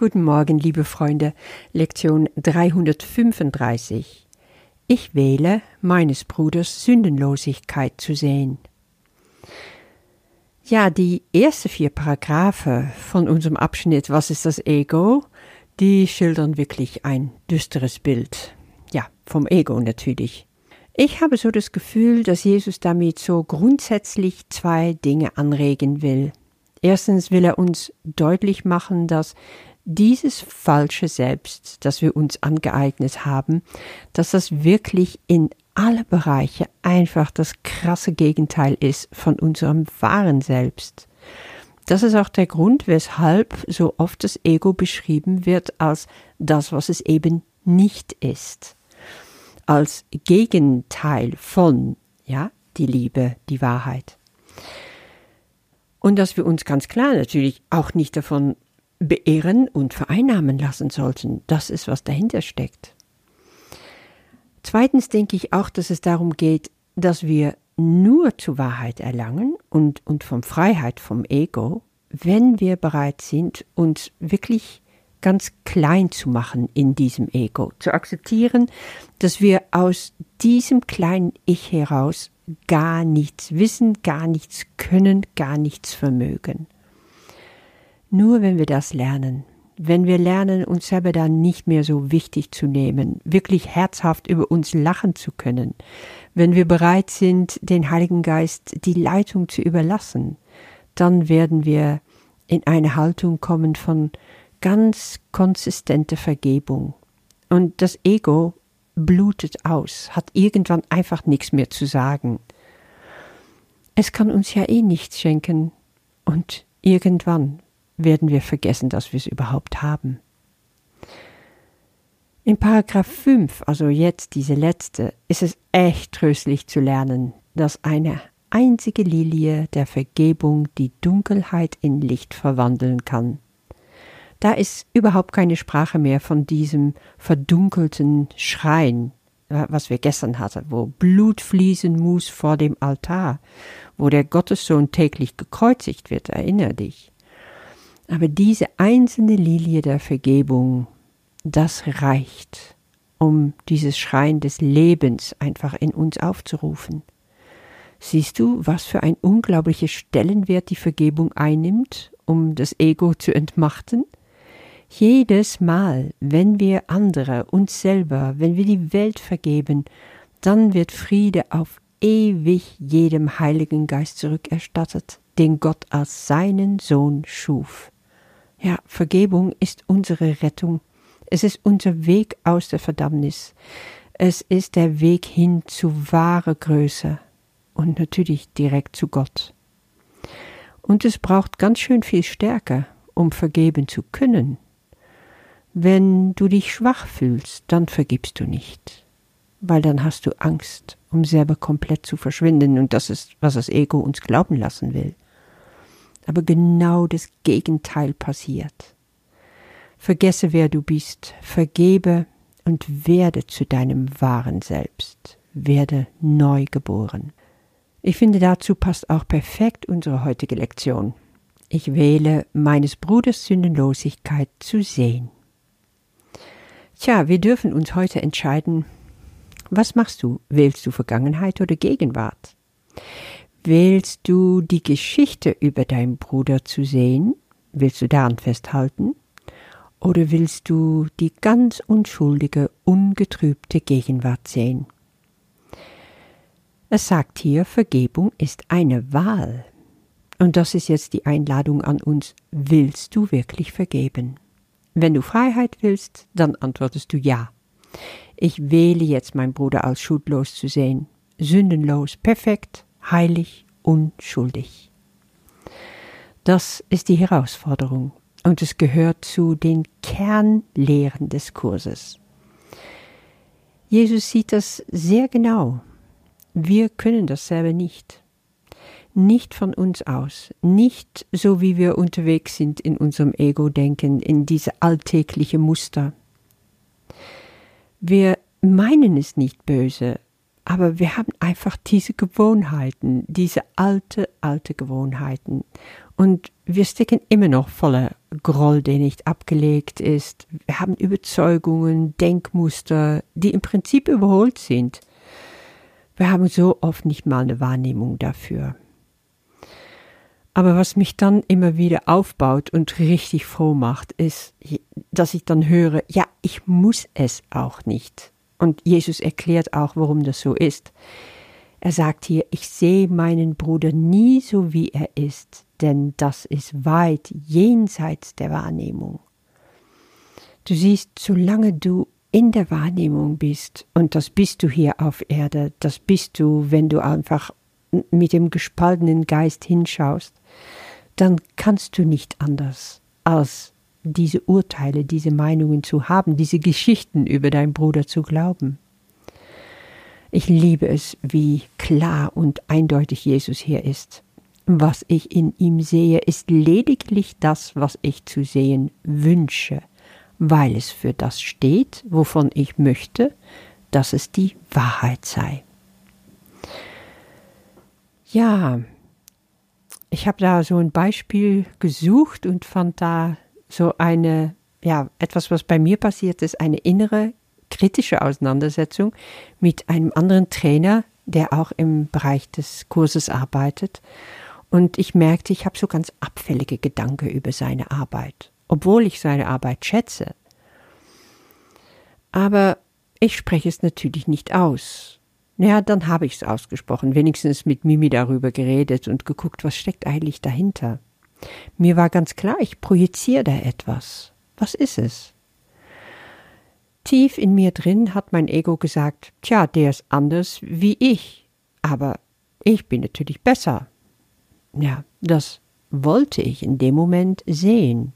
Guten Morgen, liebe Freunde. Lektion 335. Ich wähle, meines Bruders Sündenlosigkeit zu sehen. Ja, die ersten vier Paragraphe von unserem Abschnitt Was ist das Ego? Die schildern wirklich ein düsteres Bild. Ja, vom Ego natürlich. Ich habe so das Gefühl, dass Jesus damit so grundsätzlich zwei Dinge anregen will. Erstens will er uns deutlich machen, dass dieses falsche Selbst, das wir uns angeeignet haben, dass das wirklich in alle Bereiche einfach das krasse Gegenteil ist von unserem wahren Selbst. Das ist auch der Grund, weshalb so oft das Ego beschrieben wird als das, was es eben nicht ist. Als Gegenteil von, ja, die Liebe, die Wahrheit. Und dass wir uns ganz klar natürlich auch nicht davon beehren und vereinnahmen lassen sollten. Das ist, was dahinter steckt. Zweitens denke ich auch, dass es darum geht, dass wir nur zur Wahrheit erlangen und, und von Freiheit vom Ego, wenn wir bereit sind, uns wirklich ganz klein zu machen in diesem Ego, zu akzeptieren, dass wir aus diesem kleinen Ich heraus gar nichts wissen, gar nichts können, gar nichts vermögen. Nur wenn wir das lernen, wenn wir lernen, uns selber dann nicht mehr so wichtig zu nehmen, wirklich herzhaft über uns lachen zu können, wenn wir bereit sind, den Heiligen Geist die Leitung zu überlassen, dann werden wir in eine Haltung kommen von ganz konsistenter Vergebung. Und das Ego blutet aus, hat irgendwann einfach nichts mehr zu sagen. Es kann uns ja eh nichts schenken, und irgendwann werden wir vergessen, dass wir es überhaupt haben. In Paragraph 5, also jetzt diese letzte, ist es echt tröstlich zu lernen, dass eine einzige Lilie der Vergebung die Dunkelheit in Licht verwandeln kann. Da ist überhaupt keine Sprache mehr von diesem verdunkelten Schrein, was wir gestern hatten, wo Blut fließen muss vor dem Altar, wo der Gottessohn täglich gekreuzigt wird, erinnere dich. Aber diese einzelne Lilie der Vergebung, das reicht, um dieses Schrein des Lebens einfach in uns aufzurufen. Siehst du, was für ein unglaublicher Stellenwert die Vergebung einnimmt, um das Ego zu entmachten? Jedes Mal, wenn wir andere, uns selber, wenn wir die Welt vergeben, dann wird Friede auf ewig jedem Heiligen Geist zurückerstattet, den Gott als seinen Sohn schuf. Ja, Vergebung ist unsere Rettung. Es ist unser Weg aus der Verdammnis. Es ist der Weg hin zu wahrer Größe und natürlich direkt zu Gott. Und es braucht ganz schön viel Stärke, um vergeben zu können. Wenn du dich schwach fühlst, dann vergibst du nicht, weil dann hast du Angst, um selber komplett zu verschwinden, und das ist, was das Ego uns glauben lassen will aber genau das Gegenteil passiert. Vergesse, wer du bist, vergebe und werde zu deinem wahren Selbst, werde neu geboren. Ich finde, dazu passt auch perfekt unsere heutige Lektion. Ich wähle, meines Bruders Sündenlosigkeit zu sehen. Tja, wir dürfen uns heute entscheiden, was machst du? Wählst du Vergangenheit oder Gegenwart? Willst du die Geschichte über deinen Bruder zu sehen? Willst du daran festhalten? Oder willst du die ganz unschuldige, ungetrübte Gegenwart sehen? Es sagt hier, Vergebung ist eine Wahl. Und das ist jetzt die Einladung an uns. Willst du wirklich vergeben? Wenn du Freiheit willst, dann antwortest du ja. Ich wähle jetzt meinen Bruder als schuldlos zu sehen, sündenlos, perfekt, heilig, unschuldig. Das ist die Herausforderung und es gehört zu den Kernlehren des Kurses. Jesus sieht das sehr genau. Wir können das selber nicht. Nicht von uns aus, nicht so wie wir unterwegs sind in unserem Ego-Denken, in diese alltägliche Muster. Wir meinen es nicht böse, aber wir haben einfach diese Gewohnheiten, diese alte, alte Gewohnheiten. Und wir stecken immer noch voller Groll, der nicht abgelegt ist. Wir haben Überzeugungen, Denkmuster, die im Prinzip überholt sind. Wir haben so oft nicht mal eine Wahrnehmung dafür. Aber was mich dann immer wieder aufbaut und richtig froh macht, ist, dass ich dann höre, ja, ich muss es auch nicht. Und Jesus erklärt auch, warum das so ist. Er sagt hier, ich sehe meinen Bruder nie so, wie er ist, denn das ist weit jenseits der Wahrnehmung. Du siehst, solange du in der Wahrnehmung bist, und das bist du hier auf Erde, das bist du, wenn du einfach mit dem gespaltenen Geist hinschaust, dann kannst du nicht anders, als diese Urteile, diese Meinungen zu haben, diese Geschichten über deinen Bruder zu glauben. Ich liebe es, wie klar und eindeutig Jesus hier ist. Was ich in ihm sehe, ist lediglich das, was ich zu sehen wünsche, weil es für das steht, wovon ich möchte, dass es die Wahrheit sei. Ja, ich habe da so ein Beispiel gesucht und fand da so eine, ja, etwas, was bei mir passiert ist, eine innere kritische Auseinandersetzung mit einem anderen Trainer, der auch im Bereich des Kurses arbeitet. Und ich merkte, ich habe so ganz abfällige Gedanken über seine Arbeit, obwohl ich seine Arbeit schätze. Aber ich spreche es natürlich nicht aus. Naja, dann habe ich es ausgesprochen, wenigstens mit Mimi darüber geredet und geguckt, was steckt eigentlich dahinter. Mir war ganz klar, ich projiziere da etwas. Was ist es? Tief in mir drin hat mein Ego gesagt, tja, der ist anders wie ich, aber ich bin natürlich besser. Ja, das wollte ich in dem Moment sehen.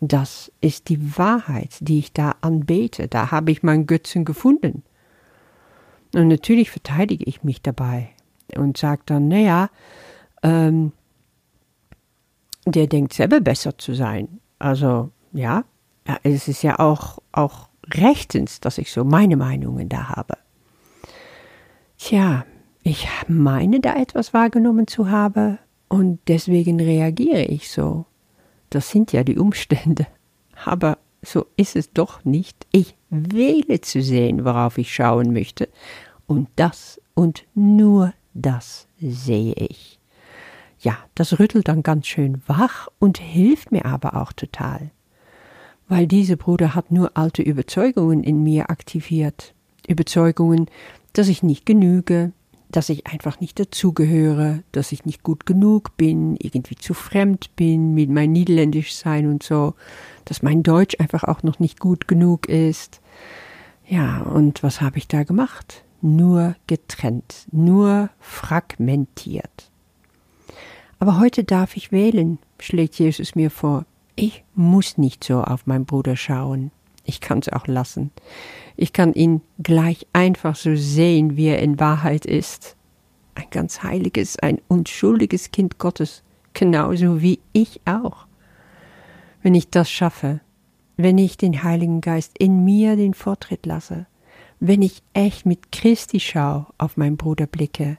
Das ist die Wahrheit, die ich da anbete. Da habe ich meinen Götzen gefunden. Und natürlich verteidige ich mich dabei und sage dann, naja, ähm, der denkt selber besser zu sein. Also, ja, es ist ja auch, auch rechtens, dass ich so meine Meinungen da habe. Tja, ich meine da etwas wahrgenommen zu haben und deswegen reagiere ich so. Das sind ja die Umstände. Aber so ist es doch nicht. Ich wähle zu sehen, worauf ich schauen möchte. Und das und nur das sehe ich. Ja, das rüttelt dann ganz schön wach und hilft mir aber auch total. Weil dieser Bruder hat nur alte Überzeugungen in mir aktiviert. Überzeugungen, dass ich nicht genüge, dass ich einfach nicht dazugehöre, dass ich nicht gut genug bin, irgendwie zu fremd bin mit mein Niederländisch sein und so, dass mein Deutsch einfach auch noch nicht gut genug ist. Ja, und was habe ich da gemacht? Nur getrennt, nur fragmentiert. Aber heute darf ich wählen, schlägt Jesus mir vor. Ich muss nicht so auf meinen Bruder schauen. Ich kann es auch lassen. Ich kann ihn gleich einfach so sehen, wie er in Wahrheit ist. Ein ganz heiliges, ein unschuldiges Kind Gottes, genauso wie ich auch. Wenn ich das schaffe, wenn ich den Heiligen Geist in mir den Vortritt lasse, wenn ich echt mit Christi Schau auf meinen Bruder blicke,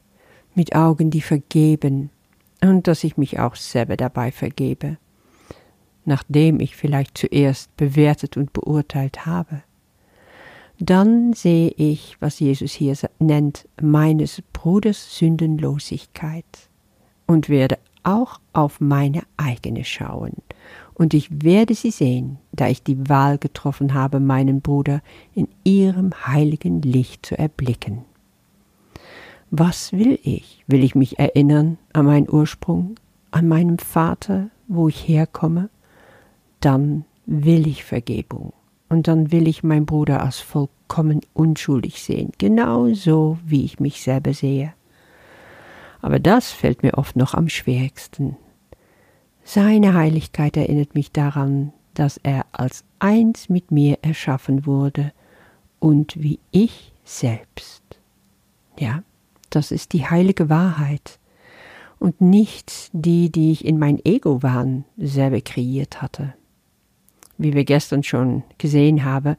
mit Augen, die vergeben, und dass ich mich auch selber dabei vergebe nachdem ich vielleicht zuerst bewertet und beurteilt habe. Dann sehe ich, was Jesus hier nennt, meines Bruders Sündenlosigkeit und werde auch auf meine eigene schauen. Und ich werde sie sehen, da ich die Wahl getroffen habe, meinen Bruder in ihrem heiligen Licht zu erblicken. Was will ich? Will ich mich erinnern an meinen Ursprung, an meinem Vater, wo ich herkomme? dann will ich Vergebung. Und dann will ich meinen Bruder als vollkommen unschuldig sehen, genauso wie ich mich selber sehe. Aber das fällt mir oft noch am schwierigsten. Seine Heiligkeit erinnert mich daran, dass er als eins mit mir erschaffen wurde und wie ich selbst. Ja, das ist die heilige Wahrheit und nicht die, die ich in mein Ego-Wahn selber kreiert hatte wie wir gestern schon gesehen haben,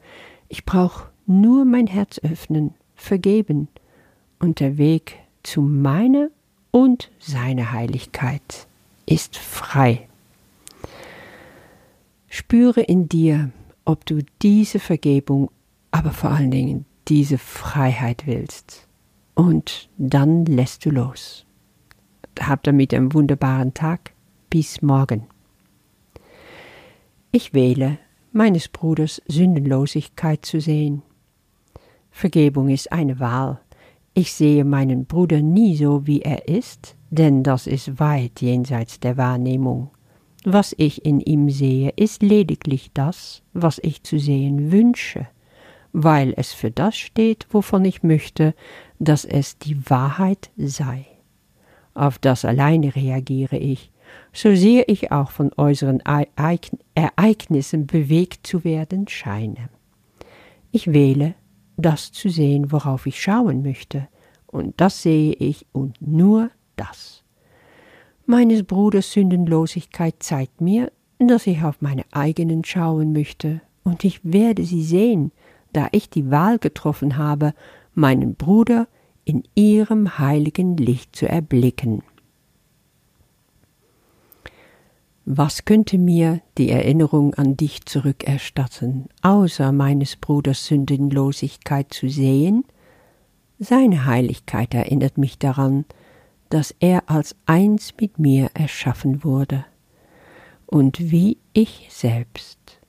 ich brauche nur mein Herz öffnen, vergeben, und der Weg zu meiner und seiner Heiligkeit ist frei. Spüre in dir, ob du diese Vergebung, aber vor allen Dingen diese Freiheit willst. Und dann lässt du los. Hab damit einen wunderbaren Tag. Bis morgen. Ich wähle, meines Bruders Sündenlosigkeit zu sehen. Vergebung ist eine Wahl. Ich sehe meinen Bruder nie so, wie er ist, denn das ist weit jenseits der Wahrnehmung. Was ich in ihm sehe, ist lediglich das, was ich zu sehen wünsche, weil es für das steht, wovon ich möchte, dass es die Wahrheit sei. Auf das alleine reagiere ich, so sehr ich auch von äußeren Ereignissen bewegt zu werden scheine. Ich wähle, das zu sehen, worauf ich schauen möchte, und das sehe ich und nur das. Meines Bruders Sündenlosigkeit zeigt mir, dass ich auf meine eigenen schauen möchte, und ich werde sie sehen, da ich die Wahl getroffen habe, meinen Bruder in ihrem heiligen Licht zu erblicken. Was könnte mir die Erinnerung an dich zurückerstatten, außer meines Bruders Sündenlosigkeit zu sehen? Seine Heiligkeit erinnert mich daran, dass er als eins mit mir erschaffen wurde, und wie ich selbst.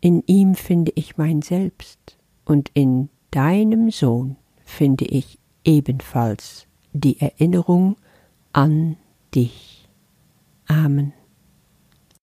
In ihm finde ich mein Selbst, und in deinem Sohn finde ich ebenfalls die Erinnerung an dich. Amen.